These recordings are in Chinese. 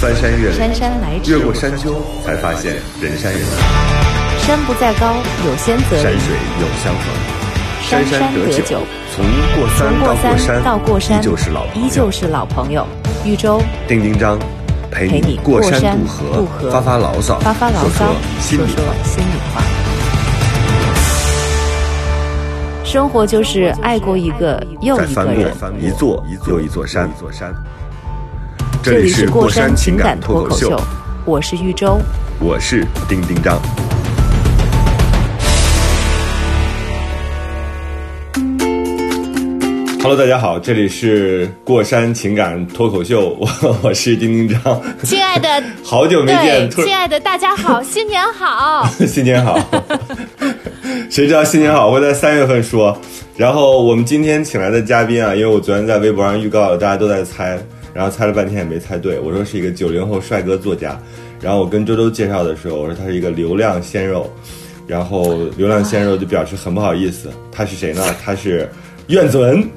翻山越岭，姗姗来迟越过山丘，才发现人山人海，山不在高，有仙则灵。山水有相逢。山山山得酒酒，从过山从过山山到过山，依旧是老朋友依旧是老朋友。豫州丁丁张，陪陪你过山渡河，发发牢骚，发发牢骚说，说心里话。心里话。生活就是爱过一个又一个人。过一座又一座山，一座山。这这里里是过山情感感脱口秀脱口秀，，我是玉州。我是丁丁张。Hello，大家好，这里是过山情感脱口秀，我我是丁丁张，亲爱的，好久没，见，亲爱的大家好，新年好。新年好，谁知道新年好会在三月份说？然后我们今天请来的嘉宾啊，因为我昨天在微博上预告了，大家都在猜，然后猜了半天也没猜对。我说是一个九零后帅哥作家，然后我跟周周介绍的时候，我说他是一个流量鲜肉，然后流量鲜肉就表示很不好意思，他是谁呢？他是苑子文。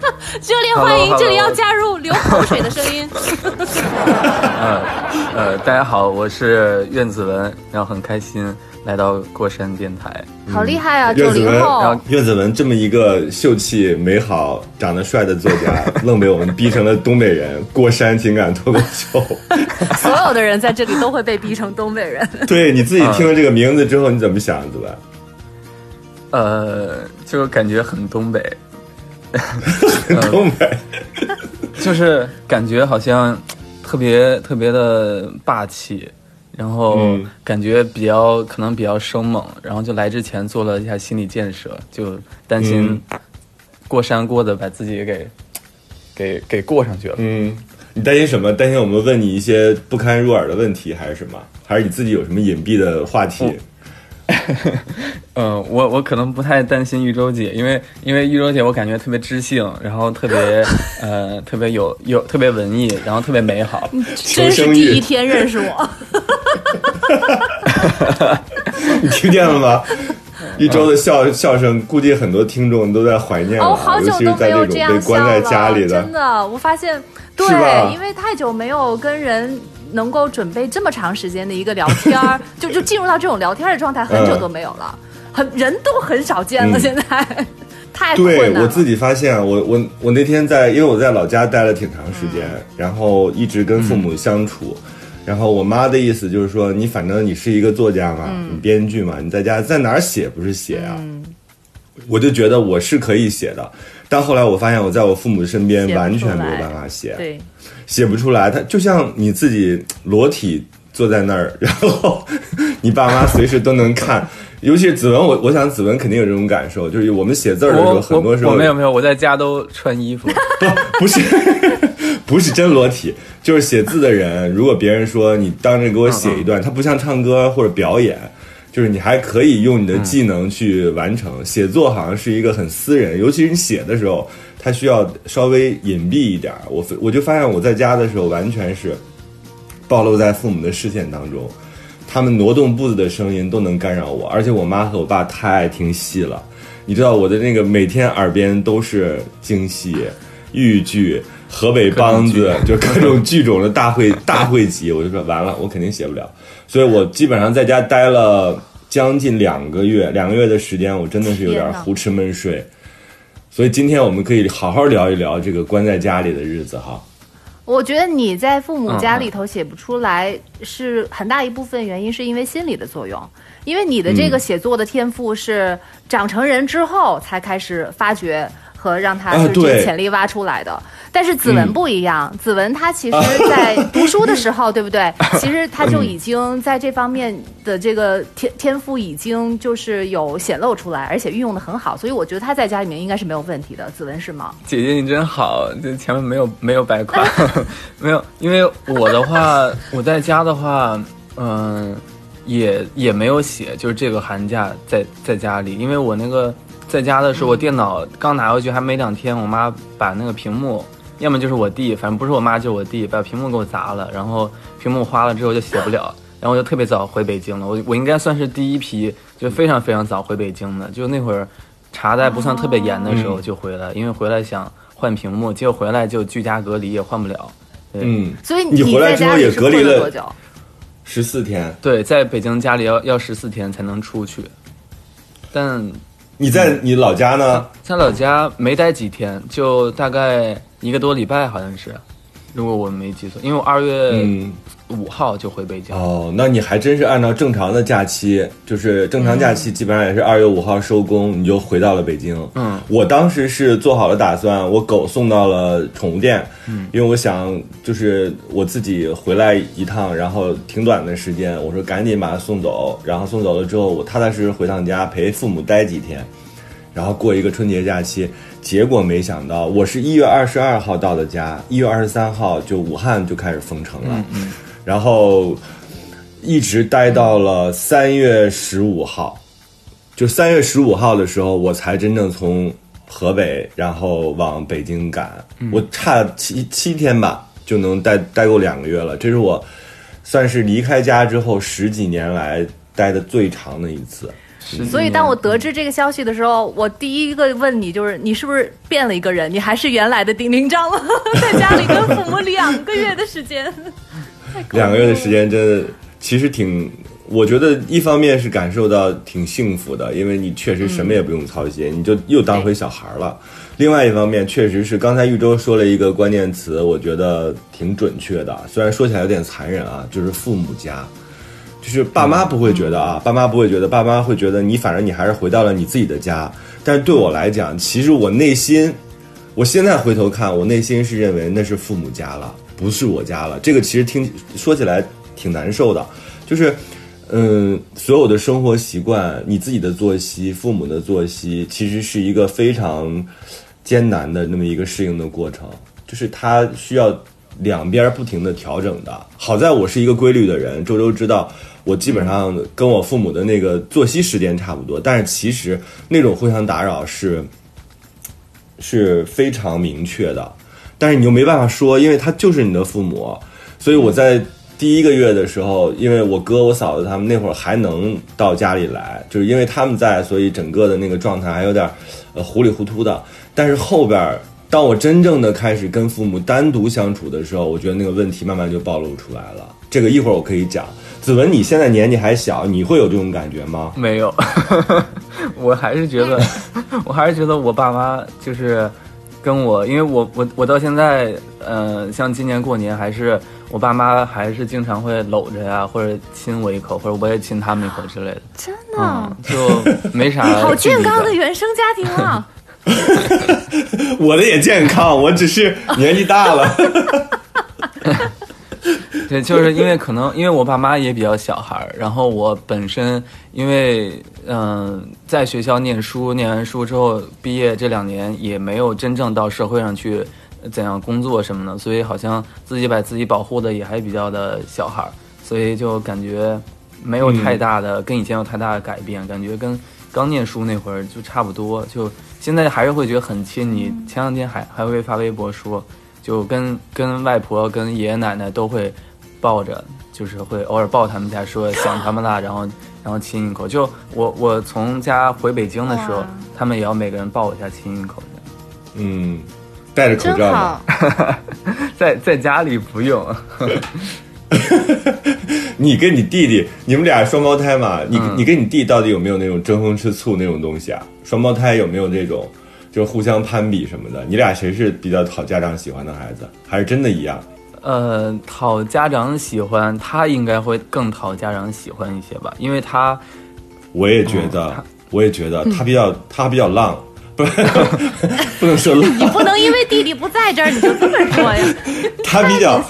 热烈欢迎这里要加入流口水的声音。呃呃，大家好，我是苑子文，然后很开心来到过山电台。好厉害啊！九苑子文零后然后，苑子文这么一个秀气、美好、长得帅的作家，愣被我们逼成了东北人过山情感脱口秀。所有的人在这里都会被逼成东北人。对你自己听了这个名字之后，你怎么想，子文？呃，就感觉很东北，东北。就是感觉好像特别特别的霸气，然后嗯感觉比较可能比较生猛，然后就来之前做了一下心理建设，就担心过山过的把自己给给给过上去了。嗯，你担心什么？担心我们问你一些不堪入耳的问题，还是什么？还是你自己有什么隐蔽的话题？嗯，我我可能不太担心玉州姐，因为因为玉州姐我感觉特别知性，然后特别呃特别有有特别文艺，然后特别美好。真是第一天认识我，你听见了吗？一周的笑笑声，估计很多听众都在怀念了啊，哦，好久尤其是都没在这种有这样笑被关在了，家里的真。的，我发现，对是吧，因为太久没有跟人能够准备这么长时间的一个聊天儿，就就进入到这种聊天的状态，很久都没有了，很人都很少见了，嗯现在 太对。我自己发现，我我我那天在，因为我在老家待了挺长时间，嗯然后一直跟父母相处。然后我妈的意思就是说，你反正你是一个作家嘛，嗯你编剧嘛，你在家在哪儿写不是写啊？我就觉得我是可以写的，但后来我发现我在我父母身边完全没有办法写，对，写不出来。他就像你自己裸体坐在那儿，然后你爸妈随时都能看。尤其是子文，我我想子文肯定有这种感受，就是我们写字儿的时候，很多时候没有没有，我在家都穿衣服。不 不是 不是真裸体，就是写字的人，如果别人说你当着给我写一段，他不像唱歌或者表演，就是你还可以用你的技能去完成。写作好像是一个很私人，尤其是你写的时候，它需要稍微隐蔽一点儿。我我就发现我在家的时候，完全是暴露在父母的视线当中。他们挪动步子的声音都能干扰我，而且我妈和我爸太爱听戏了。你知道我的那个每天耳边都是京戏、豫剧、河北梆子，就各种剧种的大会 大会集。我就说完了，我肯定写不了，所以我基本上在家待了将近两个月，两个月的时间，我真的是有点胡吃闷睡。所以今天我们可以好好聊一聊这个关在家里的日子哈。我觉得你在父母家里头写不出来，是很大一部分原因是因为心理的作用，因为你的这个嗯写作的天赋是长成人之后才开始发掘和让他啊就是这个潜力挖出来的。但是子文嗯不一样，子文他其实在读书的时候，对不对？其实他就已经在这方面的这个天天赋已经就是有显露出来，而且运用的很好，所以我觉得他在家里面应该是没有问题的。子文是吗？姐姐你真好，这前面没有没有白夸，没有，因为我的话，我在家的话，嗯、也也没有写，就是这个寒假在在家里，因为我那个在家的时候，我电脑刚拿回去还没两天，我妈把那个屏幕，要么就是我弟，反正不是我妈就是我弟，把屏幕给我砸了，然后屏幕花了之后就写不了，然后我就特别早回北京了，我我应该算是第一批，就非常非常早回北京的，就那会儿查的还不算特别严的时候就回来，因为回来想换屏幕，结果回来就居家隔离也换不了，嗯，所以你回来之后也隔离了多久？十四天。对，在北京家里要要十四天才能出去，但你在你老家呢？在老家没待几天，就大概一个多礼拜，好像是，如果我没记错，因为我二月嗯，五号就回北京。哦，那你还真是按照正常的假期，就是正常假期基本上也是二月五号收工，你就回到了北京。嗯，我当时是做好了打算，我狗送到了宠物店，嗯，因为我想就是我自己回来一趟，然后挺短的时间，我说赶紧把它送走，然后送走了之后，我踏踏实实回趟家陪父母待几天，然后过一个春节假期。结果没想到，我是一月二十二号到的家，一月二十三号就武汉就开始封城了，然后一直待到了三月十五号，就三月十五号的时候，我才真正从河北然后往北京赶，我差七七天吧就能待待够两个月了，这是我算是离开家之后十几年来待的最长的一次。所以当我得知这个消息的时候，我第一个问你就是你是不是变了一个人？你还是原来的丁丁张吗？在家里跟父母两个月的时间，两个月的时间真的其实挺，我觉得一方面是感受到挺幸福的，因为你确实什么也不用操心，你就又当回小孩了。另外一方面，确实是刚才玉州说了一个关键词，我觉得挺准确的，虽然说起来有点残忍啊，就是父母家。就是爸妈不会觉得啊，爸妈不会觉得，爸妈会觉得你反正你还是回到了你自己的家。但是对我来讲，其实我内心，我现在回头看，我内心是认为那是父母家了，不是我家了。这个其实听说起来挺难受的，就是，嗯，所有的生活习惯，你自己的作息，父母的作息，其实是一个非常艰难的那么一个适应的过程，就是它需要两边不停的调整的。好在我是一个规律的人，周周知道。我基本上跟我父母的那个作息时间差不多，但是其实那种互相打扰是是非常明确的，但是你又没办法说，因为他就是你的父母，所以我在第一个月的时候，因为我哥我嫂子他们那会儿还能到家里来，就是因为他们在，所以整个的那个状态还有点呃糊里糊涂的。但是后边当我真正的开始跟父母单独相处的时候，我觉得那个问题慢慢就暴露出来了。这个一会儿我可以讲。子文，你现在年纪还小，你会有这种感觉吗？没有，我还是觉得，我还是觉得我爸妈就是跟我，因为我我我到现在，呃，像今年过年还是我爸妈还是经常会搂着呀，或者亲我一口，或者我也亲他们一口之类的，真的、嗯，就没啥。好健康的原生家庭啊！我的也健康，我只是年纪大了。对，就是因为可能因为我爸妈也比较小孩儿，然后我本身因为嗯、在学校念书，念完书之后毕业这两年也没有真正到社会上去怎样工作什么的，所以好像自己把自己保护的也还比较的小孩儿，所以就感觉没有太大的、跟以前有太大的改变，感觉跟刚念书那会儿就差不多，就现在还是会觉得很亲你。前两天还还会发微博说，就跟跟外婆、跟爷爷奶奶都会抱着，就是会偶尔抱他们一下，说想他们啦，然后然后亲一口。就我我从家回北京的时候，他们也要每个人抱我一下，亲一口。嗯，戴着口真罩吧。好，在在家里不用，你跟你弟弟，你们俩双胞胎嘛？你、嗯你跟你弟到底有没有那种争风吃醋那种东西啊？双胞胎有没有这种，就是互相攀比什么的？你俩谁是比较讨家长喜欢的孩子？还是真的一样？呃，讨家长喜欢，他应该会更讨家长喜欢一些吧，因为他我也觉得，哦我也觉得他比较他比较浪，不不能说浪，你不能因为弟弟不在这儿你就这么说呀，他比较。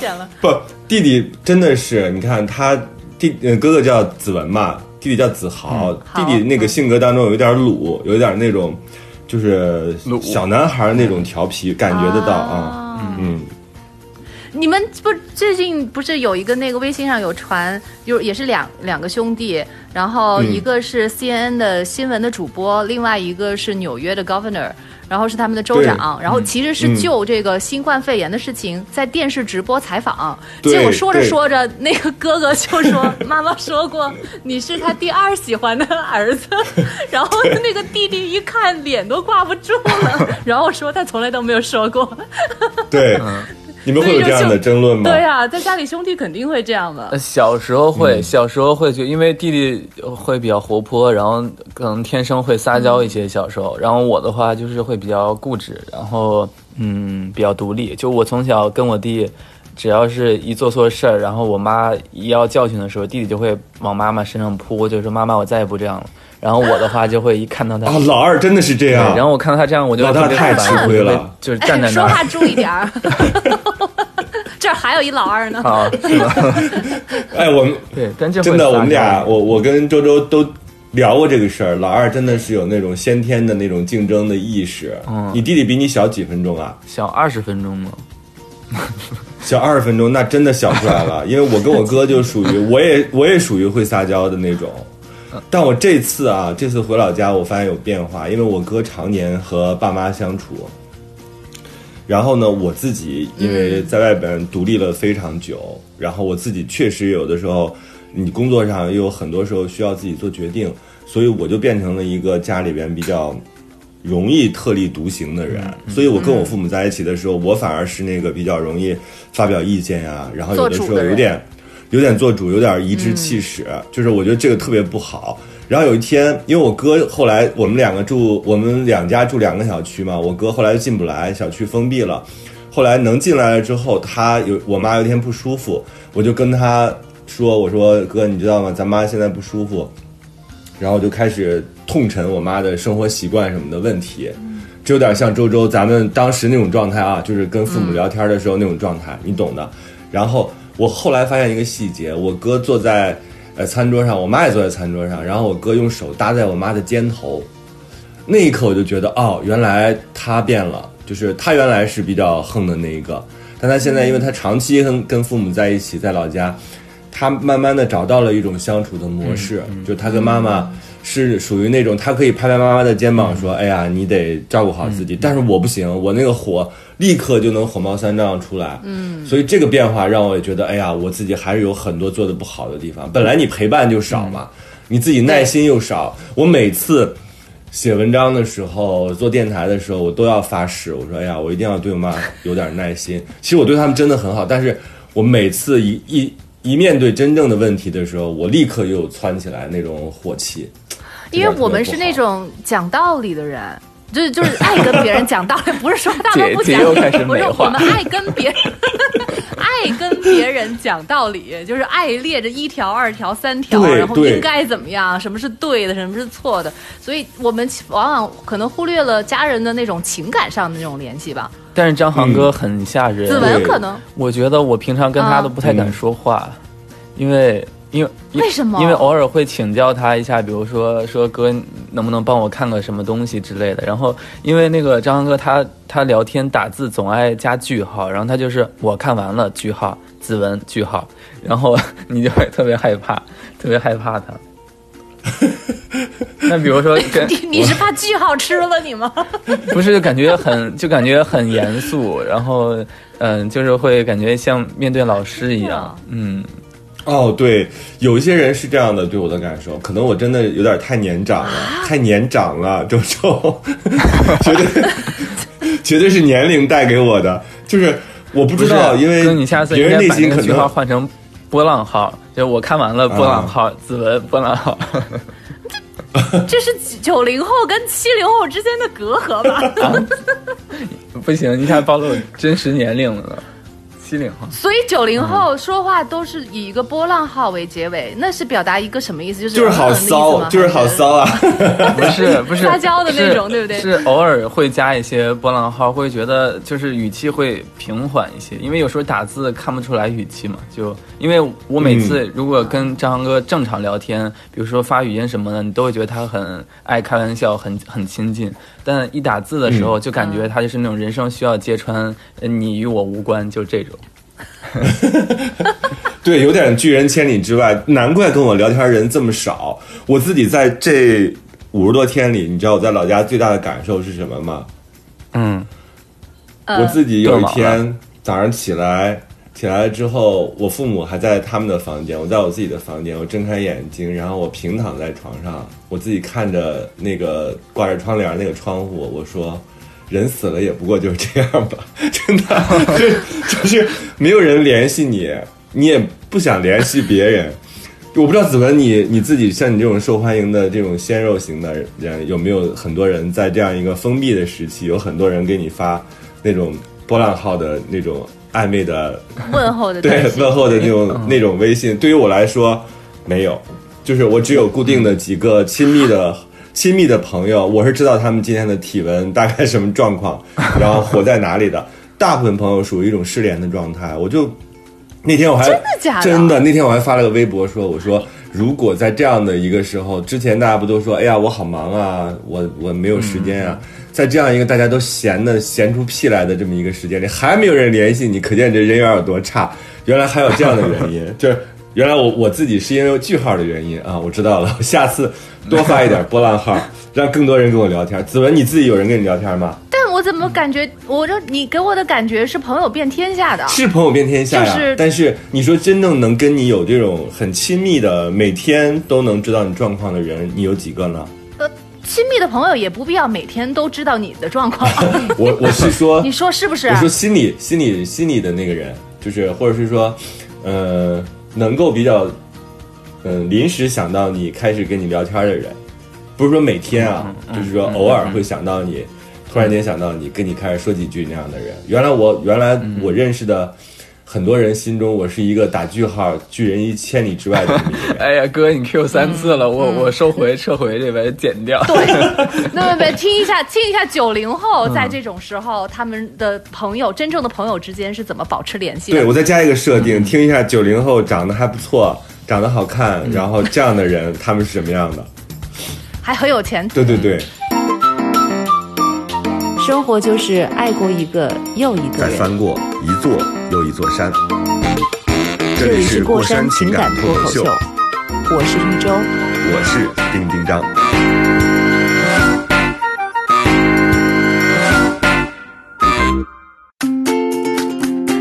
不，弟弟真的是，你看他弟呃哥哥叫子文嘛，弟弟叫子豪，弟弟那个性格当中有一点鲁，有一点那种就是小男孩那种调皮，感觉得到啊，啊。嗯，你们不最近不是有一个那个微信上有传，有也是两两个兄弟，然后嗯。一个是 CNN 的新闻的主播，另外一个是纽约的 governor，然后是他们的州长，然后其实是嗯就这个新冠肺炎的事情在电视直播采访，对结果说着说着，那个哥哥就说 妈妈说过你是他第二喜欢的儿子，然后那个弟弟一看脸都挂不住了，然后说他从来都没有说过。对。你们会有这样的争论吗？对啊，在家里兄弟肯定会这样的呃。小时候会，嗯小时候会就因为弟弟会比较活泼，然后可能天生会撒娇一些。小时候，然后我的话就是会比较固执，然后嗯比较独立。就我从小跟我弟，只要是一做错事儿，然后我妈一要教训的时候，弟弟就会往妈妈身上扑，就说妈妈我再也不这样了。然后我的话就会一看到他，啊，老二真的是这样。然后我看到他这样，我就老大太吃亏了就是站哎，在那儿说话注意点儿。这儿还有一老二呢。啊，是吗？哎，我们对，但这会真的，撒我们俩，娇我我跟周周都聊过这个事儿。老二真的是有那种先天的那种竞争的意识。嗯你弟弟比你小几分钟啊？小二十分钟吗？小二十分钟，那真的小出来了。因为我跟我哥就属于，我也我也属于会撒娇的那种。但我这次啊，这次回老家，我发现有变化，因为我哥常年和爸妈相处，然后呢，我自己因为在外边独立了非常久，然后我自己确实有的时候，你工作上又有很多时候需要自己做决定，所以我就变成了一个家里边比较容易特立独行的人。所以我跟我父母在一起的时候，我反而是那个比较容易发表意见呀、然后有的时候有点有点做主，有点颐指气使，就是我觉得这个特别不好。然后有一天，因为我哥后来我们两个住，我们两家住两个小区嘛，我哥后来就进不来，小区封闭了。后来能进来了之后，他有我妈有一天不舒服，我就跟他说：“我说哥，你知道吗？咱妈现在不舒服。”然后就开始痛陈我妈的生活习惯什么的问题，这有点像周周咱们当时那种状态啊，就是跟父母聊天的时候那种状态，你懂的。然后我后来发现一个细节，我哥坐在呃餐桌上，我妈也坐在餐桌上，然后我哥用手搭在我妈的肩头，那一刻我就觉得哦，原来他变了，就是他原来是比较横的那一个，但他现在因为他长期跟跟父母在一起，在老家，他慢慢的找到了一种相处的模式，就他跟妈妈是属于那种他可以拍拍妈妈的肩膀说，哎呀，你得照顾好自己，但是我不行，我那个火立刻就能火冒三丈出来，嗯，所以这个变化让我也觉得，哎呀，我自己还是有很多做的不好的地方，本来你陪伴就少嘛，你自己耐心又少，我每次。写文章的时候，做电台的时候，我都要发誓，我说：“哎呀，我一定要对我妈有点耐心。”其实我对他们真的很好，但是我每次一一一面对真正的问题的时候，我立刻又窜起来那种火气。因为我们是那种讲道理的人，就是就是爱跟别人讲道理，不是说他们不讲不是我们爱跟别人 爱跟别人讲道理，就是爱列着一条、二条、三条，然后应该怎么样，什么是对的，什么是错的，所以我们往往可能忽略了家人的那种情感上的那种联系吧。但是张航哥很吓人，子文可能。我觉得我平常跟他都不太敢说话，因为因为因为什么？因为偶尔会请教他一下，比如说说哥能不能帮我看个什么东西之类的。然后因为那个张航哥他他聊天打字总爱加句号，然后他就是我看完了句号，子文句号，然后 你就会特别害怕，特别害怕他。那比如说跟你你是怕句号吃了你吗？不是就感觉很就感觉很严肃，然后嗯，就是会感觉像面对老师一样，嗯，哦，对，有一些人是这样的，对我的感受，可能我真的有点太年长了，太年长了，周周，绝对绝对是年龄带给我的，就是我不知道，因为哥你下次别人内应该把那个句号心可能换成波浪号，就我看完了波浪号，啊子文波浪号，这是九零后跟七零后之间的隔阂吧？不行，一下暴露真实年龄了，七零后。所以九零后说话都是以一个波浪号为结尾，那是表达一个什么意思？就是就是好骚，就是好。骚啊！不是不是 撒娇的那种对不对是偶尔会加一些波浪号，会觉得就是语气会平缓一些，因为有时候打字看不出来语气嘛。就因为我每次如果跟张航哥正常聊天，比如说发语音什么的，你都会觉得他很爱开玩笑，很很亲近。但一打字的时候，就感觉他就是那种人生需要揭穿，呃你与我无关，就这种。对，有点拒人千里之外，难怪跟我聊天人这么少。我自己在这五十多天里，你知道我在老家最大的感受是什么吗？嗯，呃我自己有一天早上起来，起来了之后，我父母还在他们的房间，我在我自己的房间，我睁开眼睛，然后我平躺在床上，我自己看着那个挂着窗帘那个窗户，我说：“人死了也不过就是这样吧，真的，就就是没有人联系你，你也不想联系别人。我不知道子文，你你自己像你这种受欢迎的这种鲜肉型的人，有没有很多人在这样一个封闭的时期，有很多人给你发那种波浪号的那种暧昧的问候的 对问候的那种那种微信？对于我来说，没有，就是我只有固定的几个亲密的。亲密的朋友，我是知道他们今天的体温大概什么状况，然后活在哪里的。大部分朋友属于一种失联的状态，我就那天我还真的假的真的那天我还发了个微博说，我说如果在这样的一个时候，之前大家不都说，哎呀我好忙啊，我我没有时间啊，在这样一个大家都闲的闲出屁来的这么一个时间里，还没有人联系你，可见这人缘有多差。原来还有这样的原因，就是原来我我自己是因为句号的原因啊，我知道了，下次多发一点波浪号，让更多人跟我聊天。子文，你自己有人跟你聊天吗？但我怎么感觉，我就你给我的感觉是朋友遍天下的，是朋友遍天下呀，就是但是你说真正能跟你有这种很亲密的，每天都能知道你状况的人，你有几个呢？呃，亲密的朋友也不必要每天都知道你的状况，我我是说，你说是不是我？说心里心里心里的那个人，就是或者是说，呃，能够比较，嗯、临时想到你，开始跟你聊天的人，不是说每天啊，就是说偶尔会想到你，突然间想到你，跟你开始说几句那样的人。原来我原来我认识的很多人心中，我是一个打句号拒人于千里之外的。哎呀，哥，你 Q 三次了，我我收回撤回这边剪掉。对，那么听一下，听一下九零后在这种时候，他们的朋友，真正的朋友之间是怎么保持联系的？对，我再加一个设定，听一下九零后长得还不错，长得好看，然后这样的人他们是什么样的？还很有前途。对对对，生活就是爱过一个又一个人。再翻过一座又一座山。这里是过山情感脱口秀，我是玉州。我是丁丁张。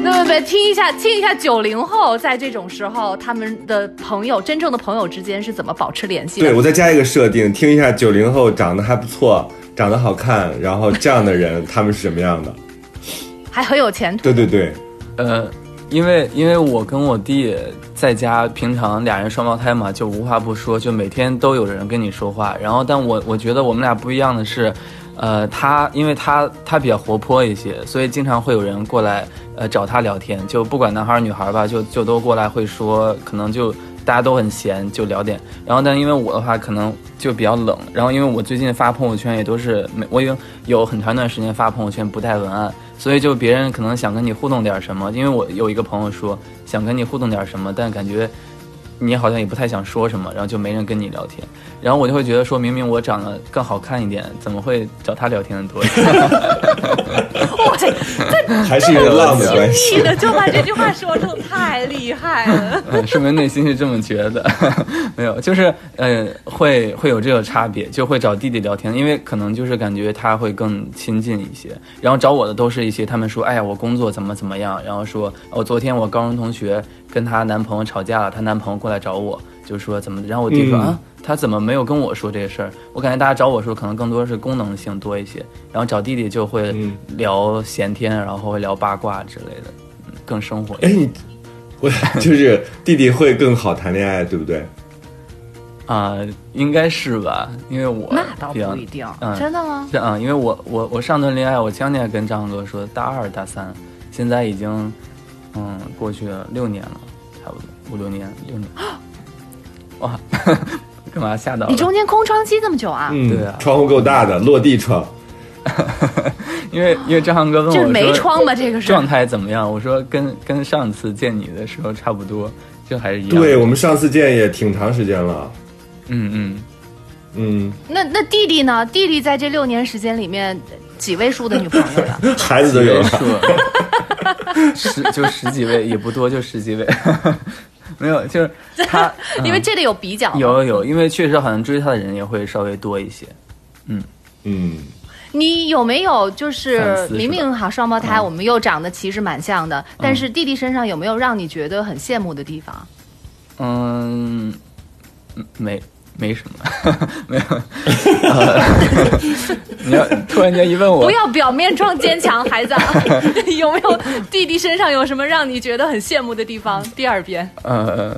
那么听一下，听一下九零后在这种时候，他们的朋友，真正的朋友之间是怎么保持联系的？对，我再加一个设定，听一下九零后长得还不错，长得好看，然后这样的人他们是什么样的？还很有前途。对对对，呃，因为因为我跟我弟在家，平常俩人双胞胎嘛，就无话不说，就每天都有人跟你说话。然后，但我我觉得我们俩不一样的是，呃，他因为他他比较活泼一些，所以经常会有人过来呃找他聊天，就不管男孩女孩吧，就就都过来会说，可能就。大家都很闲，就聊点。然后，但因为我的话可能就比较冷。然后，因为我最近发朋友圈也都是每，我已经有很长一段时间发朋友圈不带文案，所以就别人可能想跟你互动点什么。因为我有一个朋友说想跟你互动点什么，但感觉你好像也不太想说什么，然后就没人跟你聊天。然后我就会觉得说，明明我长得更好看一点，怎么会找他聊天的多？哇塞，还是一个浪的关系。的就把这句话说出，太厉害了。嗯，说明内心是这么觉得，没有，就是呃，会会有这个差别，就会找弟弟聊天，因为可能就是感觉他会更亲近一些。然后找我的都是一些他们说，哎呀，我工作怎么怎么样，然后说，哦，昨天我高中同学跟她男朋友吵架了，她男朋友过来找我，就说怎么，然后我弟说、嗯啊，他怎么没有跟我说这个事儿？我感觉大家找我说可能更多是功能性多一些，然后找弟弟就会嗯聊闲天，然后会聊八卦之类的，嗯，更生活一哎，我就是弟弟会更好谈恋爱，对不对？啊、应该是吧，因为我那倒不一定，嗯真的吗？是啊、因为我我我上段恋爱，我前两天跟张哥说，大二大三，现在已经嗯过去了六年了，差不多五六年六年。哇，干嘛吓到了？你中间空窗期这么久啊？嗯，对啊窗户够大的，落地窗。因为因为张航哥问我就是没窗吧？这个是状态怎么样？我说跟跟上次见你的时候差不多，就还是一样。对我们上次见也挺长时间了。嗯嗯，嗯，那那弟弟呢？弟弟在这六年时间里面，几位数的女朋友呀？孩子都有了。数十就十几位也不多，就十几位，没有就是他 因为这里有比较嘛。有有有，因为确实好像追他的人也会稍微多一些。嗯。嗯，你有没有就是明明好双胞胎，嗯。我们又长得其实蛮像的，但是弟弟身上有没有让你觉得很羡慕的地方？嗯，嗯没没什么，没有。呃 你要突然间一问我。不，要表面装坚强，孩子，啊。有没有弟弟身上有什么让你觉得很羡慕的地方？第二遍，呃，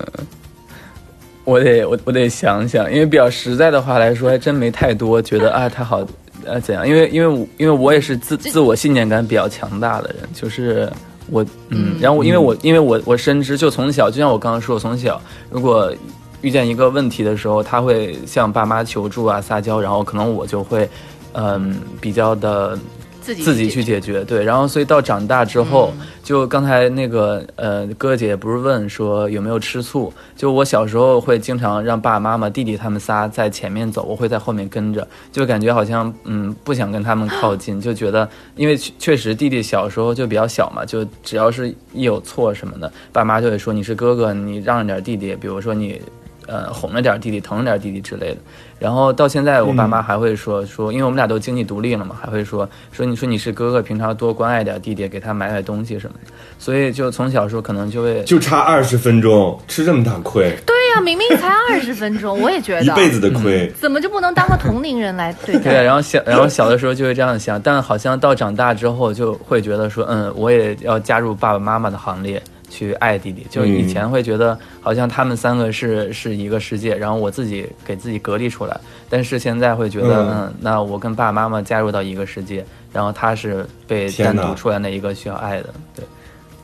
我得我我得想想，因为比较实在的话来说，还真没太多觉得啊他好呃怎样，因为因为我因为我也是自自我信念感比较强大的人，就是我嗯，然后我因为我因为我我深知，就从小就像我刚刚说，我从小如果遇见一个问题的时候，他会向爸妈求助啊撒娇，然后可能我就会嗯比较的自己自己去解决，对，然后所以到长大之后，就刚才那个呃哥哥姐姐不是问说有没有吃醋？就我小时候会经常让爸爸妈妈、弟弟他们仨在前面走，我会在后面跟着，就感觉好像嗯不想跟他们靠近，就觉得因为确确实弟弟小时候就比较小嘛，就只要是一有错什么的，爸妈就会说你是哥哥，你让着点弟弟，比如说你。呃，哄着点弟弟，疼着点弟弟之类的。然后到现在，我爸妈还会说说，因为我们俩都经济独立了嘛，还会说说你说你是哥哥，平常多关爱点弟弟，给他买买东西什么的。所以就从小时候可能就会就差二十分钟，吃这么大亏，对呀、明明才二十分钟，我也觉得一辈子的亏。怎么就不能当个同龄人来对待对，待？然后小然后小的时候就会这样想，但好像到长大之后就会觉得说，嗯，我也要加入爸爸妈妈的行列。去爱弟弟，就以前会觉得好像他们三个是是一个世界，然后我自己给自己隔离出来。但是现在会觉得，嗯。嗯，那我跟爸爸妈妈加入到一个世界，然后他是被单独出来那一个需要爱的，对，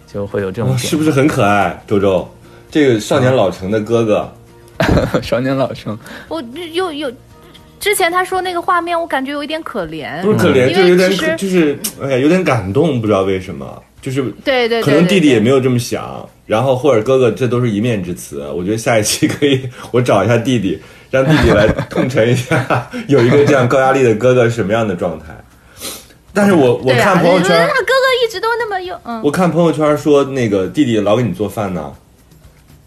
就会有这种是不是很可爱？周周，这个少年老成的哥哥，少年老成？我又又之前他说那个画面，我感觉有一点可怜，不是可怜，因就有点就是哎呀，有点感动，不知道为什么，就是对对对，可能弟弟也没有。这么想，然后或者哥哥，这都是一面之词。我觉得下一期可以我找一下弟弟，让弟弟来痛陈一下，有一个这样高压力的哥哥是什么样的状态。但是我我看朋友圈，他哥哥一直都那么有，嗯，我看朋友圈说那个弟弟老给你做饭呢，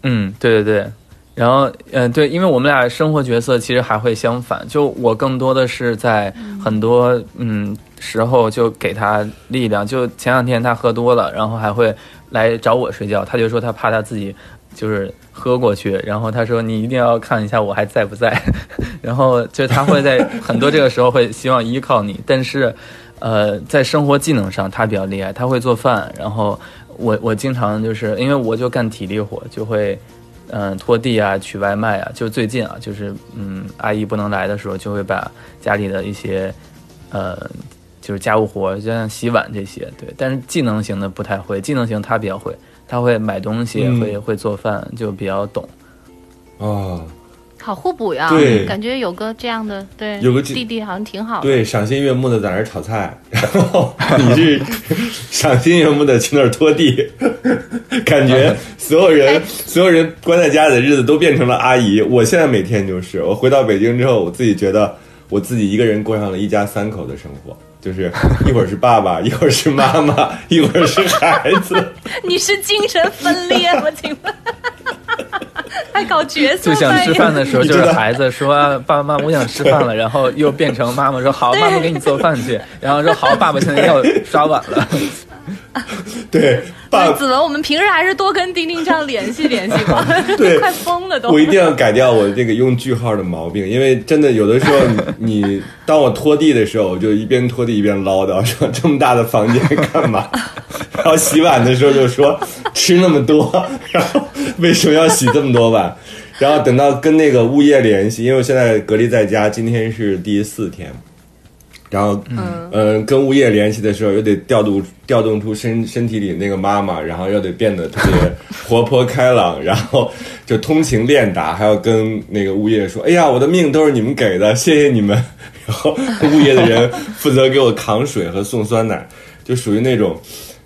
嗯，对对对。然后，嗯、对，因为我们俩生活角色其实还会相反，就我更多的是在很多嗯时候就给他力量。就前两天他喝多了，然后还会来找我睡觉，他就说他怕他自己就是喝过去，然后他说你一定要看一下我还在不在，然后就他会在很多这个时候会希望依靠你，但是呃，在生活技能上他比较厉害，他会做饭，然后我我经常就是因为我就干体力活，就会嗯、拖地啊、取外卖啊。就最近啊，就是嗯阿姨不能来的时候，就会把家里的一些呃就是家务活，就像洗碗这些，对。但是技能型的不太会，技能型他比较会，他会买东西，嗯会会做饭，就比较懂。啊，好互补呀，对感觉有个这样的对，有个弟弟好像挺好的。对，赏心悦目的在那儿炒菜，然后你是 赏心悦目的去那儿拖地，感觉所有人、哎所有人关在家里的日子都变成了阿姨。我现在每天就是，我回到北京之后，我自己觉得我自己一个人过上了一家三口的生活，就是一会儿是爸爸，一会儿是妈妈，一会儿是孩子。你是精神分裂吗？请问？还搞角色就想吃饭的时候，就是孩子说啊爸爸妈妈我想吃饭了，然后又变成妈妈说好，妈妈给你做饭去，然后说好，爸爸现在要刷碗了。对，爸，子文，我们平时还是多跟丁丁这样联系联系吧。对快疯了都。我一定要改掉我这个用句号的毛病，因为真的有的时候你，你当我拖地的时候，我就一边拖地一边唠叨，说这么大的房间干嘛？然后洗碗的时候就说吃那么多，然后为什么要洗这么多碗？然后等到跟那个物业联系，因为我现在隔离在家，今天是第四天。然后，嗯、呃，跟物业联系的时候，又得调度调动出身身体里那个妈妈，然后又得变得特别 活泼开朗，然后就通情练达，还要跟那个物业说：“哎呀，我的命都是你们给的，谢谢你们。”然后物业的人负责给我扛水和送酸奶，就属于那种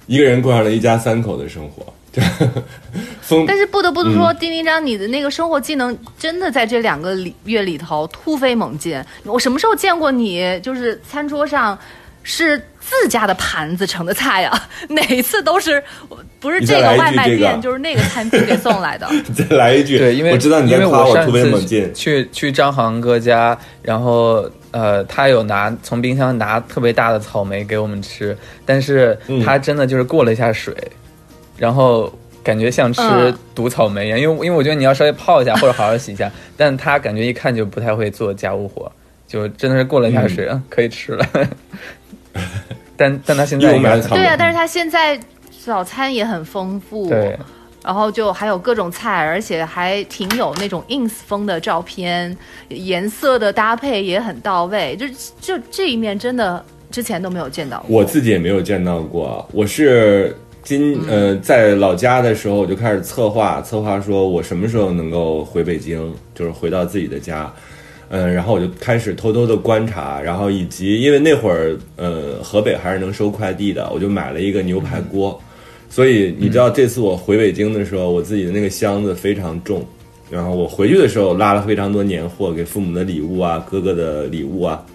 一个人过上了一家三口的生活。但是不得不说，嗯。丁丁张，你的那个生活技能真的在这两个里月里头突飞猛进。我什么时候见过你，就是餐桌上是自家的盘子盛的菜呀、哪一次都是不是这个外卖这个。店，就是那个餐厅给送来的。再来一句，对，因为我知道你在因为夸突飞我上次猛进，去去张航哥家，然后呃，他有拿从冰箱拿特别大的草莓给我们吃，但是嗯。他真的就是过了一下水，然后感觉像吃嗯毒草莓一样，因为因为我觉得你要稍微泡一下或者好好洗一下，但他感觉一看就不太会做家务活，就真的是过了一下水，嗯，可以吃了。但但他现在对啊，但是他现在早餐也很丰富，对，然后就还有各种菜，而且还挺有那种 ins 风的照片，颜色的搭配也很到位，就就这一面真的之前都没有见到过。我自己也没有见到过。我是今呃在老家的时候，我就开始策划策划，说我什么时候能够回北京，就是回到自己的家。嗯，然后我就开始偷偷的观察，然后以及因为那会儿呃河北还是能收快递的，我就买了一个牛排锅。所以你知道这次我回北京的时候，我自己的那个箱子非常重，然后我回去的时候拉了非常多年货，给父母的礼物啊，哥哥的礼物啊，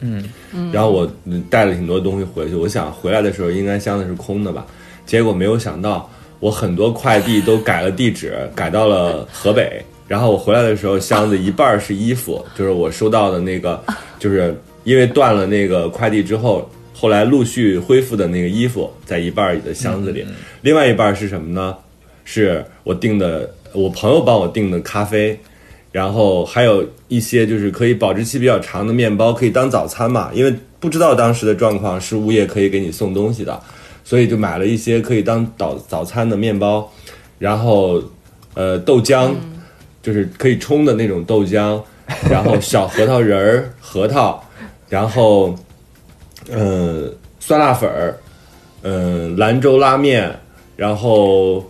嗯，然后我嗯带了挺多东西回去，我想回来的时候应该箱子是空的吧，结果没有想到我很多快递都改了地址，改到了河北。然后我回来的时候，箱子一半儿是衣服，就是我收到的那个，就是因为断了那个快递之后，后来陆续恢复的那个衣服，在一半儿的箱子里。另外一半儿是什么呢？是我订的，我朋友帮我订的咖啡，然后还有一些就是可以保质期比较长的面包，可以当早餐嘛。因为不知道当时的状况是物业可以给你送东西的，所以就买了一些可以当早早餐的面包，然后呃豆浆，就是可以冲的那种豆浆，然后小核桃仁儿、核桃，然后呃酸辣粉儿，嗯、兰州拉面，然后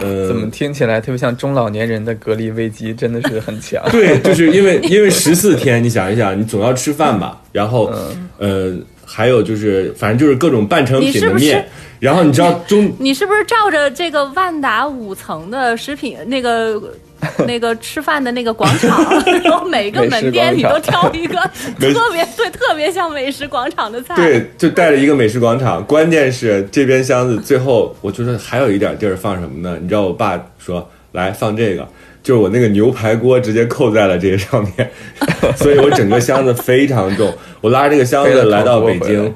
呃怎么听起来特别像中老年人的隔离危机，真的是很强。对，就是因为因为十四天，你想一想，你总要吃饭吧，然后、呃，还有就是反正就是各种半成品你是不是的面，然后你知道中你是不是照着这个万达五层的食品那个 那个吃饭的那个广场，然后每个门店你都挑一个 特别对特别像美食广场的菜？对，就带了一个美食广场。关键是这边箱子最后，我就说还有一点地儿放什么呢？你知道我爸说来放这个，就是我那个牛排锅直接扣在了这个上面，所以我整个箱子非常重。我拉着这个箱子来到北京，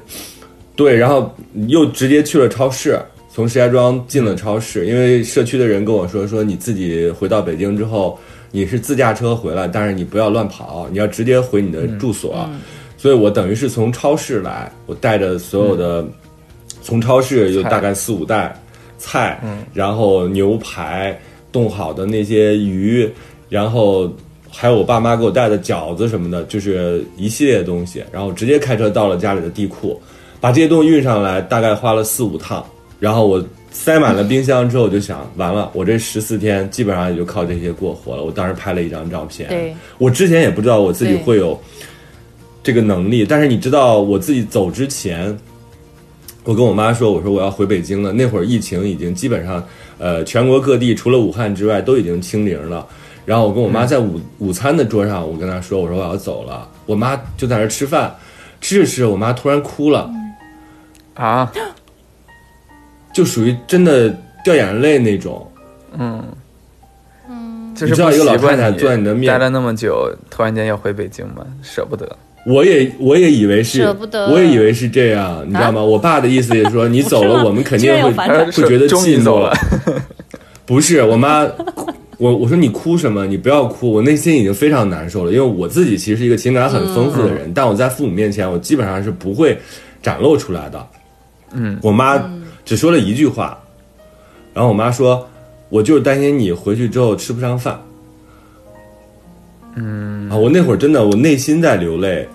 对，然后又直接去了超市，从石家庄进了超市，因为社区的人跟我说说你自己回到北京之后，你是自驾车回来，但是你不要乱跑，你要直接回你的住所。所以我等于是从超市来，我带着所有的，从超市有大概四五袋菜，然后牛排冻好的那些鱼，然后还有我爸妈给我带的饺子什么的，就是一系列的东西，然后直接开车到了家里的地库，把这些东西运上来，大概花了四五趟，然后我塞满了冰箱之后，我就想，完了，我这十四天基本上也就靠这些过活了。我当时拍了一张照片，我之前也不知道我自己会有这个能力，但是你知道，我自己走之前，我跟我妈说，我说我要回北京了。那会儿疫情已经基本上，呃，全国各地除了武汉之外都已经清零了。然后我跟我妈在午、午餐的桌上，我跟她说，我说我要走了。我妈就在那吃饭，吃着吃着，我妈突然哭了，啊，就属于真的掉眼泪那种。嗯嗯就是你知道一个老不习惯太太坐在你的面待了那么久，突然间要回北京吗，舍不得。我也我也以为是，舍不得我也以为是这样，你知道吗？我爸的意思也是说，你走了，我们肯定会会觉得寂寞走了。不是我妈，我我说你哭什么？你不要哭，我内心已经非常难受了，因为我自己其实是一个情感很丰富的人，但我在父母面前，我基本上是不会展露出来的。嗯，我妈只说了一句话，然后我妈说，我就是担心你回去之后吃不上饭。嗯啊，我那会儿真的，我内心在流泪。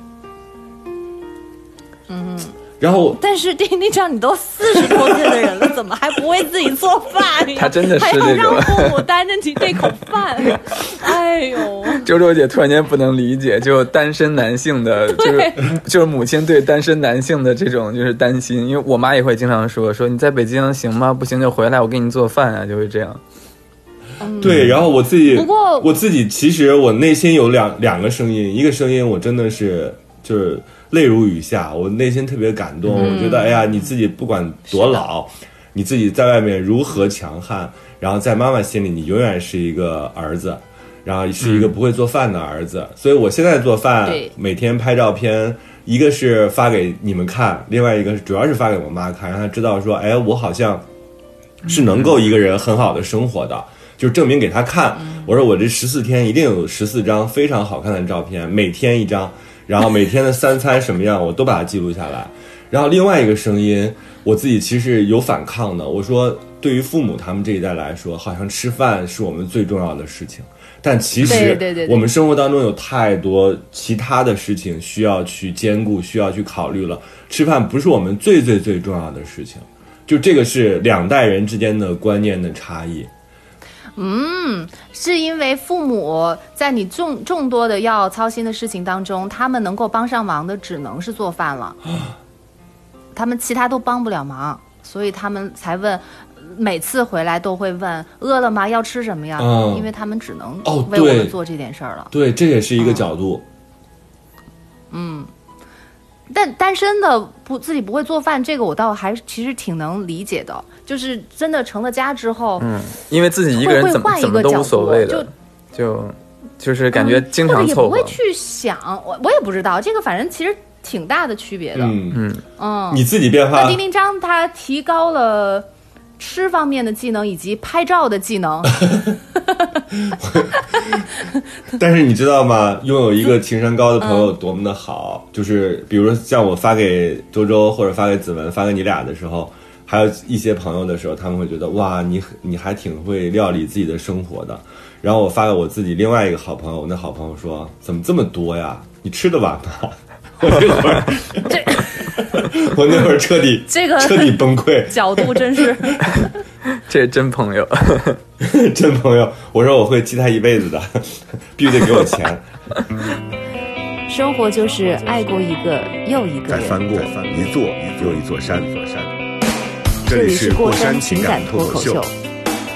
嗯，然后但是丁丁这样，你都四十多岁的人了，怎么还不会自己做饭呀？他真的是还要让父母担着你这口饭，哎呦，周周姐突然间不能理解，就单身男性的，就是就是母亲对单身男性的这种就是担心，因为我妈也会经常说说你在北京行吗？不行就回来，我给你做饭啊，就会这样。对，然后我自己，不过我自己其实我内心有两两个声音，一个声音我真的是就是泪如雨下，我内心特别感动，我觉得哎呀，你自己不管多老，你自己在外面如何强悍，然后在妈妈心里你永远是一个儿子。然后是一个不会做饭的儿子，所以我现在做饭，每天拍照片，一个是发给你们看，另外一个是主要是发给我妈看，让她知道说，哎，我好像是能够一个人很好的生活的，就证明给他看。我说我这十四天一定有十四张非常好看的照片，每天一张，然后每天的三餐什么样我都把它记录下来。然后另外一个声音，我自己其实有反抗的。我说，对于父母他们这一代来说，好像吃饭是我们最重要的事情，但其实我们生活当中有太多其他的事情需要去兼顾，需要去考虑了。吃饭不是我们最最最重要的事情，就这个是两代人之间的观念的差异。是因为父母在你众众多的要操心的事情当中，他们能够帮上忙的只能是做饭了，他们其他都帮不了忙，所以他们才问。每次回来都会问饿了吗？要吃什么呀？嗯因为他们只能哦为我对们做这件事儿了。对，这也是一个角度。但单身的不自己不会做饭，这个我倒还其实挺能理解的。就是真的成了家之后，嗯，因为自己一个人怎么会会换一怎么都无个角度所谓的，就就是感觉经常也不会。去想，我我也不知道这个，反正其实挺大的区别的。嗯，嗯，嗯，你自己变化那丁丁张他提高了吃方面的技能以及拍照的技能，但是你知道吗？拥有一个情商高的朋友多么的好，就是比如像我发给周周或者发给子文、发给你俩的时候，还有一些朋友的时候，他们会觉得哇，你你还挺会料理自己的生活的。然后我发给我自己另外一个好朋友，我那好朋友说：“怎么这么多呀？你吃得完吗？”我那会儿，我那会儿彻底 这个彻底崩溃，角度真是这是真朋友。真朋友，我说我会记他一辈子的，必须得给我钱。生活就是爱过一个又一个人。再翻过一座又一座山。这这里里是过山山情情感感脱口秀脱口秀，，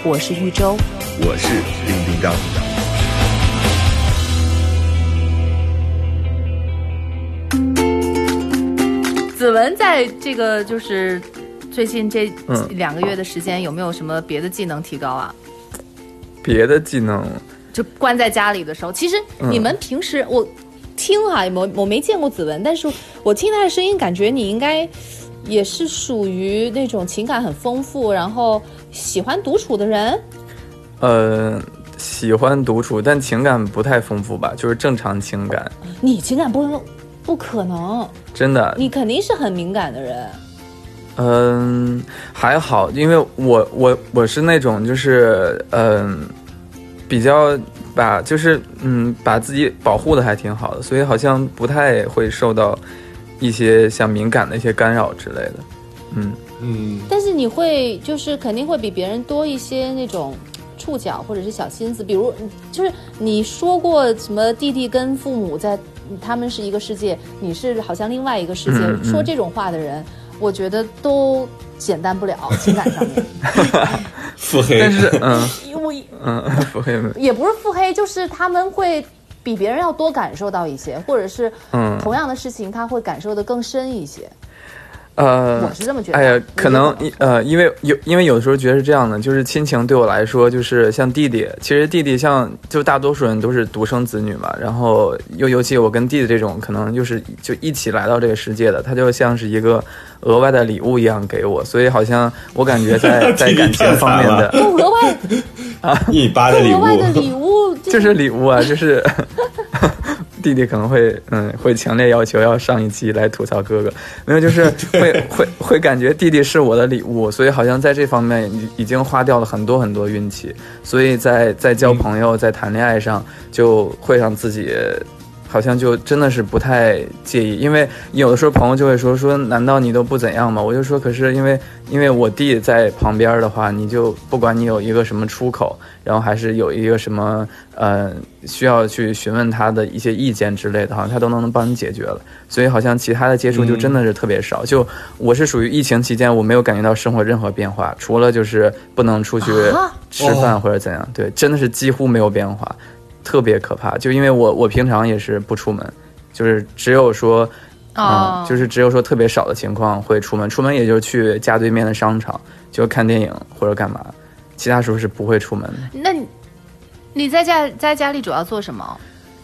我是玉州。我是丁丁张。子文在这个就是最近这嗯两个月的时间，有没有什么别的技能提高啊？别的技能，就关在家里的时候，其实嗯你们平时、我听哈、我我没见过子文，但是我听他的声音，感觉你应该也是属于那种情感很丰富，然后喜欢独处的人。呃，喜欢独处，但情感不太丰富吧，就是正常情感，你情感不不可能，真的。你肯定是很敏感的人。嗯，还好，因为我我我是那种就是嗯，比较把就是嗯把自己保护的还挺好的，所以好像不太会受到一些像敏感的一些干扰之类的。嗯，嗯，但是你会就是肯定会比别人多一些那种触角或者是小心思，比如就是你说过什么弟弟跟父母在他们是一个世界，你是好像另外一个世界，嗯嗯说这种话的人，我觉得都简单不了情感上面。腹黑。但是 嗯我嗯 腹黑也不是腹黑，就是他们会比别人要多感受到一些，或者是嗯同样的事情他会感受的更深一些。呃，我是这么觉得。哎呀，可能呃，因为有因为有的时候觉得是这样的，就是亲情对我来说，就是像弟弟，其实弟弟像就大多数人都是独生子女嘛，然后又尤其我跟弟弟这种，可能就是就一起来到这个世界的，他就像是一个额外的礼物一样给我，所以好像我感觉在 在感情方面的都额外啊一米八的礼物，额外的礼物，就是礼物啊，就是 弟弟可能会嗯会强烈要求要上一期来吐槽哥哥，没有就是会 会会感觉弟弟是我的礼物，所以好像在这方面已已经花掉了很多很多运气，所以在在交朋友在谈恋爱上就会让自己。好像就真的是不太介意，因为有的时候朋友就会说说，难道你都不怎样吗？我就说，可是因为因为我弟在旁边的话，你就不管你有一个什么出口，然后还是有一个什么呃需要去询问他的一些意见之类的，好像他都能帮你解决了。所以好像其他的接触就真的是特别少。就我是属于疫情期间，我没有感觉到生活任何变化，除了就是不能出去吃饭或者怎样，对，真的是几乎没有变化。特别可怕，就因为我我平常也是不出门，就是只有说，哦嗯，就是只有说特别少的情况会出门，出门也就去家对面的商场，就看电影或者干嘛，其他时候是不会出门的。那你你在家在家里主要做什么？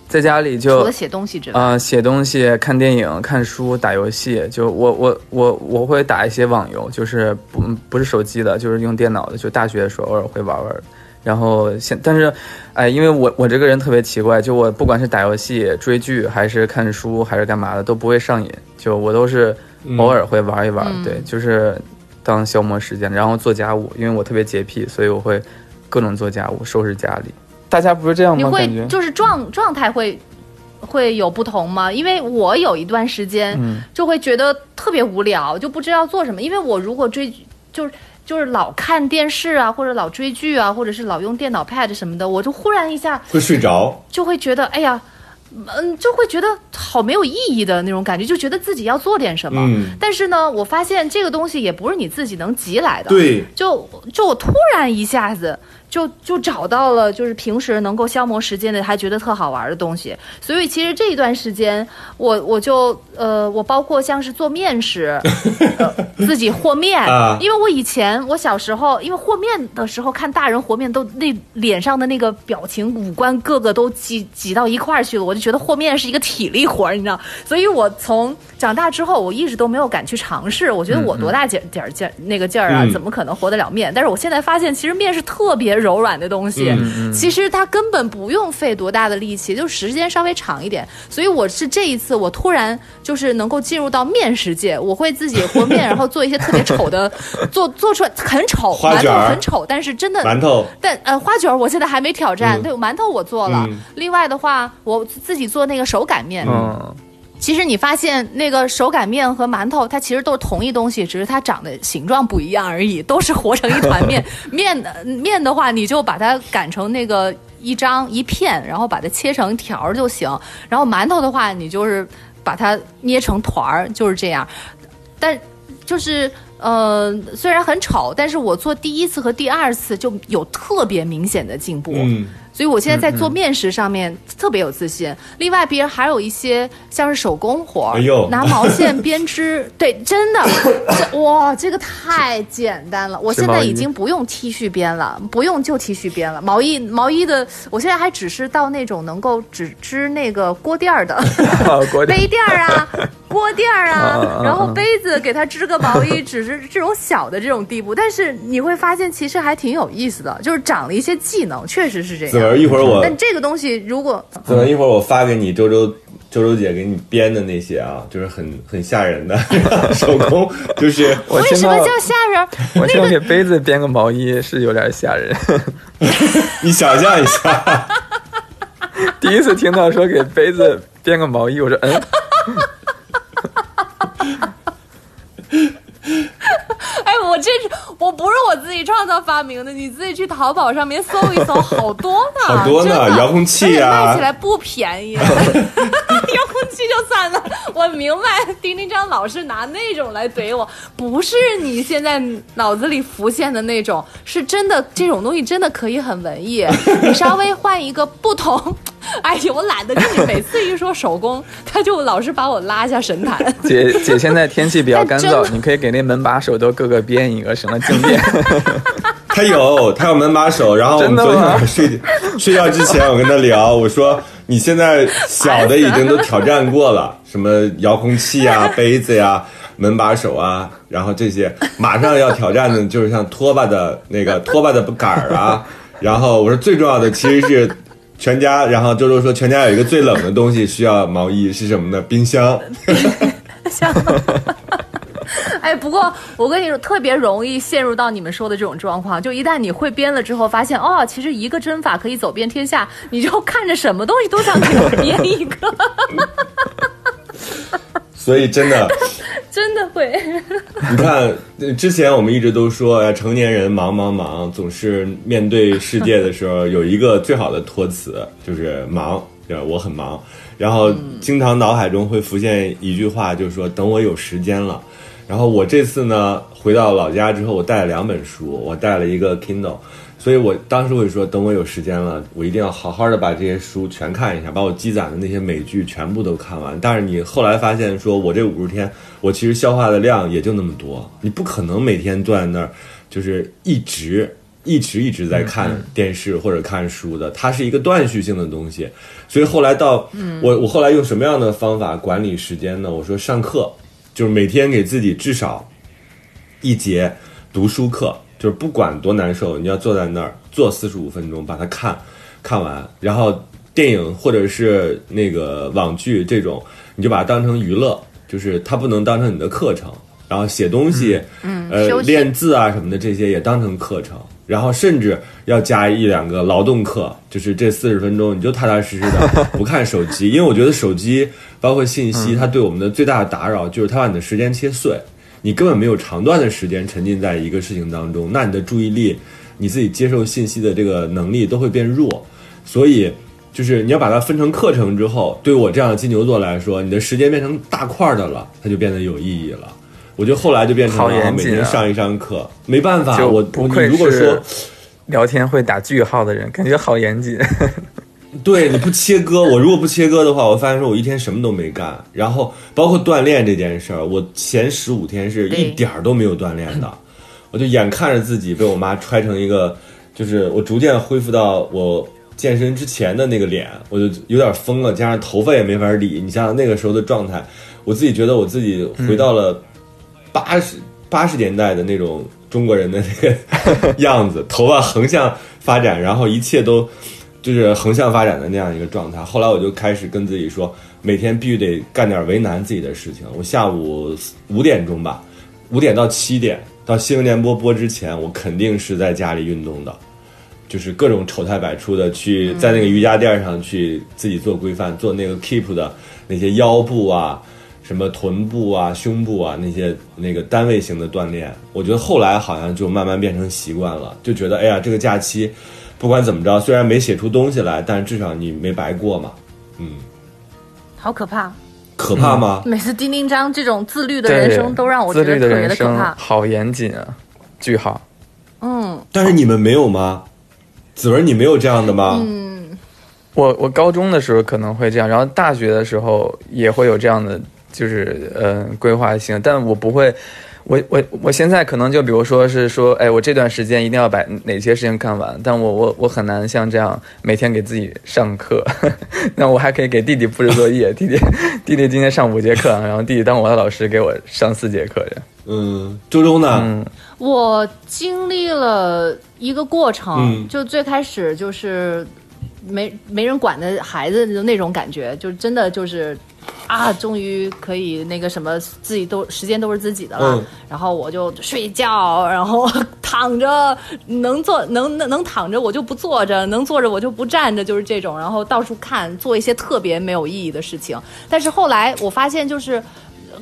在家里就除了写东西之外，啊、写东西、看电影、看书、打游戏，就我我我我会打一些网游，就是不不是手机的，就是用电脑的。就大学的时候偶尔会玩玩。然后现但是，哎，因为我我这个人特别奇怪，就我不管是打游戏、追剧，还是看书，还是干嘛的，都不会上瘾。就我都是偶尔会玩一玩，嗯对，就是当消磨时间，然后做家务，因为我特别洁癖，所以我会各种做家务，收拾家里。大家不是这样吗？你会就是状状态会会有不同吗？因为我有一段时间嗯就会觉得特别无聊，就不知道做什么。因为我如果追就是。就是老看电视啊，或者老追剧啊，或者是老用电脑 pad 什么的，我就忽然一下会睡着，就会觉得，哎呀，嗯，就会觉得好没有意义的那种感觉，就觉得自己要做点什么。嗯但是呢，我发现这个东西也不是你自己能急来的。对，就就我突然一下子就就找到了，就是平时能够消磨时间的，还觉得特好玩的东西。所以其实这一段时间，我我就呃，我包括像是做面食，呃、自己和面，啊因为我以前我小时候，因为和面的时候看大人和面都那脸上的那个表情、五官个个都挤挤到一块儿去了，我就觉得和面是一个体力活儿，你知道。所以我从长大之后，我一直都没有敢去尝试。我觉得我多大劲点儿劲儿那个劲儿啊，嗯怎么可能和得了面？但是我现在发现，其实面是特别柔软的东西，其实它根本不用费多大的力气，就时间稍微长一点。所以我是这一次，我突然就是能够进入到面食界，我会自己和面，然后做一些特别丑的，做做出来很丑，馒头很丑，但是真的馒头但呃，花卷儿我现在还没挑战。嗯对，馒头我做了。嗯另外的话，我自己做那个手擀面。嗯，其实你发现那个手擀面和馒头，它其实都是同一东西，只是它长的形状不一样而已，都是和成一团面。面的面的话，你就把它擀成那个一张一片，然后把它切成条儿就行。然后馒头的话，你就是把它捏成团儿，就是这样。但就是呃，虽然很丑，但是我做第一次和第二次就有特别明显的进步。嗯，所以我现在在做面食上面特别有自信。另外，别人还有一些像是手工活拿毛线编织，对，真的，这哇，这个太简单了。我现在已经不用 T 恤编了，不用旧 T 恤编了。毛衣毛衣的，我现在还只是到那种能够只织那个锅垫儿的 国 杯垫儿啊、锅垫儿啊，然后杯子给它织个毛衣，只是这种小的这种地步。但是你会发现，其实还挺有意思的，就是长了一些技能，确实是这样。一会儿我但这个东西如果可能一会儿我发给你周周周周姐给你编的那些啊，就是很很吓人的 手工，就是 我为什么叫吓人？我听到给杯子编个毛衣是有点吓人。你想象一下，第一次听到说给杯子编个毛衣，我说嗯，哎，我这是我不是我自己创造发明的，你自己去淘宝上面搜一搜，好多呢，好多呢遥控器啊卖起来不便宜。遥控器就算了，我明白丁丁张老是拿那种来怼我，不是你现在脑子里浮现的那种，是真的这种东西真的可以很文艺，你稍微换一个不同。哎呦，我懒得跟你每次一说手工，他就老是把我拉下神坛。姐姐现在天气比较干燥，你可以给那门把手都各个编一个，省了静电。他有他有门把手，然后我们昨天晚上睡睡觉之前，我跟他聊，我说你现在小的已经都挑战过了，什么遥控器啊、杯子呀、门把手啊，然后这些马上要挑战的就是像拖把的那个 拖把的杆儿啊，然后我说最重要的其实是。全家，然后周周说，全家有一个最冷的东西需要毛衣是什么呢？冰箱。像。哎，不过我跟你说，特别容易陷入到你们说的这种状况。就一旦你会编了之后，发现哦，其实一个针法可以走遍天下，你就看着什么东西都想给我编一个，所以真的，真的会。你看，呃之前我们一直都说，哎，成年人忙忙忙，总是面对世界的时候有一个最好的托词，就是忙，就是我很忙。然后经常脑海中会浮现一句话，就是说等我有时间了。然后我这次呢，回到老家之后，我带了两本书，我带了一个 Kindle，所以我当时会说，等我有时间了，我一定要好好的把这些书全看一下，把我积攒的那些美剧全部都看完。但是你后来发现，说我这五十天，我其实消化的量也就那么多，你不可能每天坐在那儿，就是一直。一一直一直在看电视或者看书的，它是一个断续性的东西。所以后来到我我后来用什么样的方法管理时间呢？我说上课，就是每天给自己至少一节读书课，就是不管多难受，你要坐在那儿坐四十五分钟把它看看完，然后电影或者是那个网剧这种，你就把它当成娱乐，就是它不能当成你的课程。然后写东西，嗯，呃，练字啊什么的这些也当成课程，然后甚至要加一两个劳动课，就是这四十分钟你就踏踏实实的 不看手机，因为我觉得手机包括信息，它对我们的最大的打扰就是它把你的时间切碎，你根本没有长段的时间沉浸在一个事情当中，那你的注意力，你自己接受信息的这个能力都会变弱，所以。就是你要把它分成课程之后，对我这样的金牛座来说，你的时间变成大块儿的了，它就变得有意义了。我就后来就变成好了每天上一上课，没办法，就我我不愧你如果说是聊天会打句号的人，感觉好严谨。对你不切割，我如果不切割的话，我发现说我一天什么都没干，然后包括锻炼这件事儿，我前十五天是一点儿都没有锻炼的，我就眼看着自己被我妈揣成一个，就是我逐渐恢复到我健身之前的那个脸，我就有点疯了，加上头发也没法理，你想想那个时候的状态，我自己觉得我自己回到了八十八十年代的那种中国人的那个 样子，头发横向发展，然后一切都就是横向发展的那样一个状态。后来我就开始跟自己说，每天必须得干点为难自己的事情。我下午五点钟吧，五点到七点到新闻联播播之前，我肯定是在家里运动的。就是各种丑态百出的去在那个瑜伽垫上去自己做规范，做那个 keep 的那些腰部啊、什么臀部啊、胸部啊那些那个单位型的锻炼。我觉得后来好像就慢慢变成习惯了，就觉得哎呀，这个假期不管怎么着，虽然没写出东西来，但是至少你没白过嘛。嗯，好可怕！可怕吗？每次丁丁张这种自律的人生都让我觉自律的得特别的可怕。好严谨啊！句号。嗯，但是你们没有吗？子文，你没有这样的吗？嗯我我高中的时候可能会这样，然后大学的时候也会有这样的，就是呃规划性，但我不会。我我我现在可能就比如说是说，哎，我这段时间一定要把哪些事情干完，但我我我很难像这样每天给自己上课，那我还可以给弟弟布置作业，弟弟 弟弟今天上五节课，然后弟弟当我的老师给我上四节课这样。嗯，周周呢？嗯，我经历了一个过程，嗯就最开始就是没没人管的孩子的那种感觉，就真的就是啊，终于可以那个什么，自己都时间都是自己的了。嗯然后我就睡觉，然后躺着，能坐能能能躺着我就不坐着，能坐着我就不站着，就是这种。然后到处看，做一些特别没有意义的事情。但是后来我发现，就是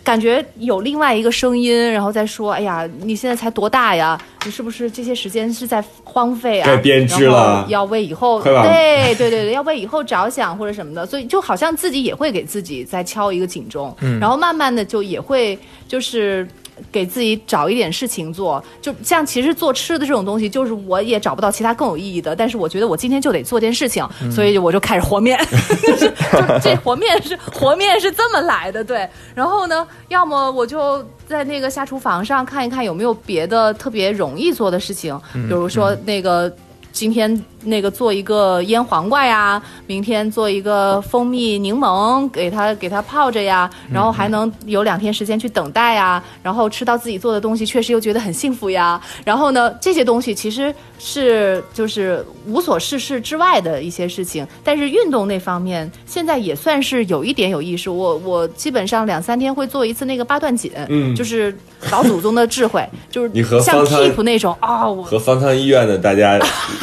感觉有另外一个声音，然后再说：“哎呀，你现在才多大呀？你是不是这些时间是在荒废啊？该编织了要为以后对对对对，要为以后着想或者什么的，所以就好像自己也会给自己再敲一个警钟，然后慢慢的就也会就是。给自己找一点事情做，就像其实做吃的这种东西，就是我也找不到其他更有意义的，但是我觉得我今天就得做件事情，所以我就开始和面，就是就这和面是和面是这么来的，对。然后呢，要么我就在那个下厨房上看一看有没有别的特别容易做的事情，比如说那个。今天那个做一个腌黄瓜呀，明天做一个蜂蜜柠檬，给它给它泡着呀，然后还能有两天时间去等待呀，然后吃到自己做的东西，确实又觉得很幸福呀。然后呢，这些东西其实是就是无所事事之外的一些事情，但是运动那方面现在也算是有一点有意识。我我基本上两三天会做一次那个八段锦，嗯就是老祖宗的智慧，就是 你和像 keep 那种啊、我和方舱医院的大家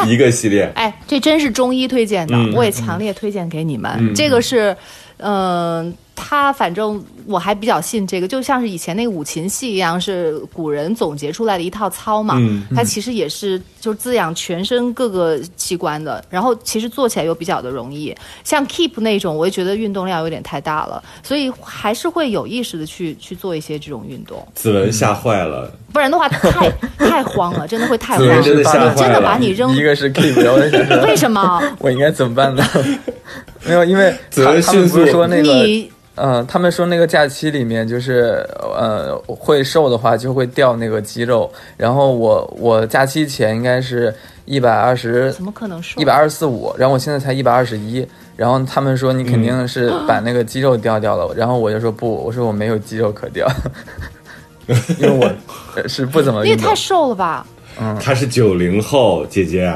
一个系列。哎，这真是中医推荐的，嗯我也强烈推荐给你们。嗯这个是，嗯、他反正我还比较信这个，就像是以前那个五禽戏一样，是古人总结出来的一套操嘛。嗯它其实也是就是滋养全身各个器官的，然后其实做起来又比较的容易。像 Keep 那种，我也觉得运动量有点太大了，所以还是会有意识的去去做一些这种运动，子文吓坏了，不然的话太 太慌了，真的会太慌。文真的吓真的坏了。把你扔一个是 keep，然后我为什么？我应该怎么办呢？没有，因为 他他们不是说那个你嗯，他们说那个假期里面就是呃会瘦的话就会掉那个肌肉，然后我我假期前应该是一百二十怎么可能瘦？一百二十四五，然后我现在才一百二十一，然后他们说你肯定是把那个肌肉掉掉了，然后我就说不，我说我没有肌肉可掉，因为我呃是不怎么运动你也太。瘦了吧？嗯他是九零后姐姐，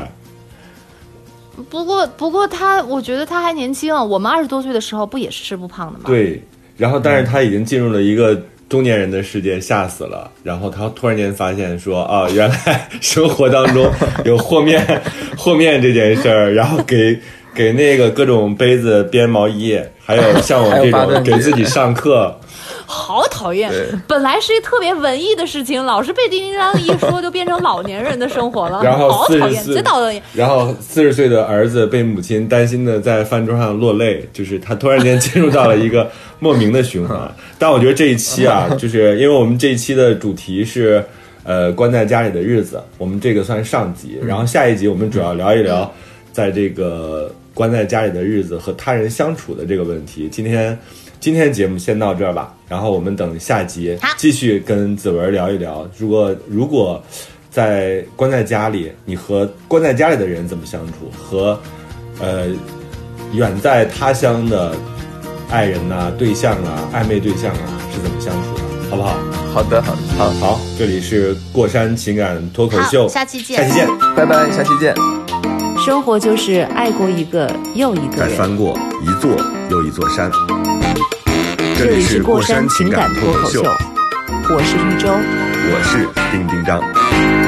不过不过他，我觉得他还年轻。我们二十多岁的时候不也是吃不胖的吗？，对，然后但是他已经进入了一个中年人的世界，吓死了。然后他突然间发现说啊，原来生活当中 有和面和面这件事儿，然后给给那个各种杯子编毛衣，还有像我这种给自己上课。好讨厌。本来是一特别文艺的事情，老是被叮叮当一说，就变成老年人的生活了。然后好讨厌，真讨厌。然后四十岁的儿子被母亲担心的在饭桌上落泪，就是他突然间进入到了一个莫名的循环。但我觉得这一期啊，就是因为我们这一期的主题是呃关在家里的日子，我们这个算上集，然后下一集我们主要聊一聊在这个关在家里的日子和他人相处的这个问题。今天今天的节目先到这儿吧，然后我们等下集继续跟子文聊一聊，如果如果。在关在家里，你和关在家里的人怎么相处？和呃远在他乡的爱人呐、对象啊、暧昧对象啊是怎么相处的？好不好？好的，好的，好好，这里是过山情感脱口秀，下期见下期见。拜拜，下期见。生活就是爱过一个又一个人。再翻过一座又一座山。这里是过山情感脱口秀，我是玉州。我是丁丁张。